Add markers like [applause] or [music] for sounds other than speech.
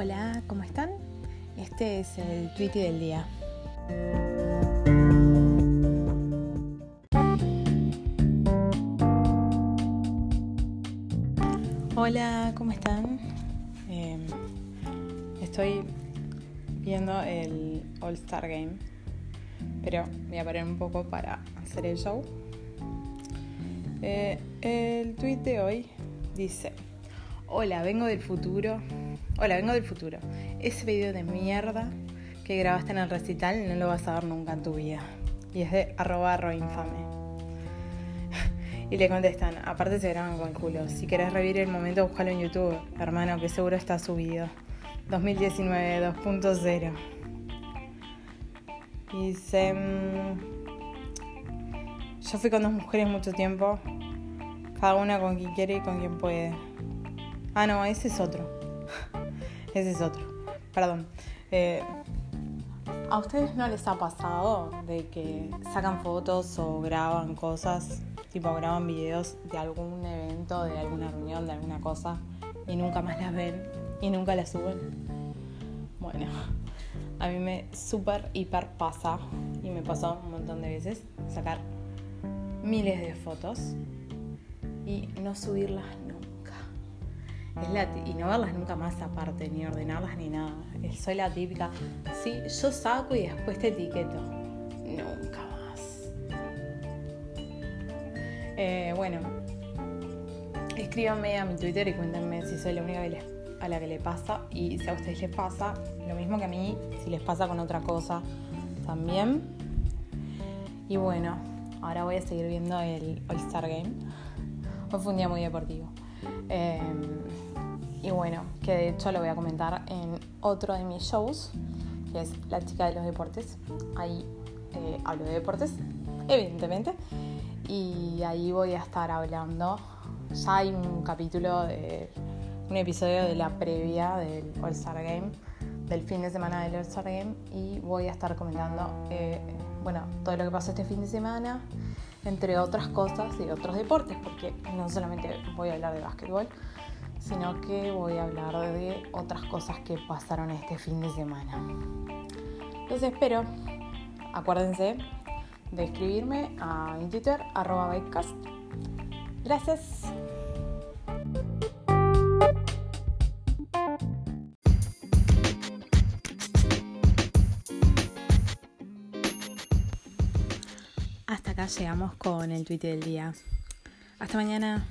Hola, ¿cómo están? Este es el tweet del día. Hola, ¿cómo están? Em, estoy viendo el All Star Game, pero voy a parar un poco para hacer el show. Eh, el tweet de hoy dice: Hola, vengo del futuro. Hola, vengo del futuro. Ese video de mierda que grabaste en el recital no lo vas a ver nunca en tu vida. Y es de arroba infame. [laughs] Y le contestan, aparte se graban con el culo. Si querés revivir el momento, búscalo en YouTube, hermano, que seguro está subido. 2019 2.0. Dice, mm, yo fui con dos mujeres mucho tiempo, cada una con quien quiere y con quien puede. Ah, no, ese es otro. Ese es otro. Perdón. Eh, ¿A ustedes no les ha pasado de que sacan fotos o graban cosas, tipo graban videos de algún evento, de alguna reunión, de alguna cosa y nunca más las ven y nunca las suben? Bueno, a mí me súper, hiper pasa y me pasó un montón de veces sacar miles de fotos y no subirlas nunca. Y no verlas nunca más aparte, ni ordenarlas ni nada. Soy la típica, sí, yo saco y después te etiqueto. Nunca más. Eh, bueno, escríbanme a mi Twitter y cuéntenme si soy la única a la que le pasa y si a ustedes les pasa, lo mismo que a mí, si les pasa con otra cosa también. Y bueno, ahora voy a seguir viendo el All Star Game. Hoy fue un día muy deportivo. Eh, y bueno, que de hecho lo voy a comentar en otro de mis shows, que es La chica de los deportes. Ahí eh, hablo de deportes, evidentemente. Y ahí voy a estar hablando. Ya hay un capítulo de un episodio de la previa del All Star Game, del fin de semana del All Star Game, y voy a estar comentando eh, bueno, todo lo que pasó este fin de semana, entre otras cosas y otros deportes, porque no solamente voy a hablar de básquetbol, sino que voy a hablar de otras cosas que pasaron este fin de semana. Los espero. Acuérdense de escribirme a Twitter, arroba Gracias. Hasta acá llegamos con el tweet del día. Hasta mañana.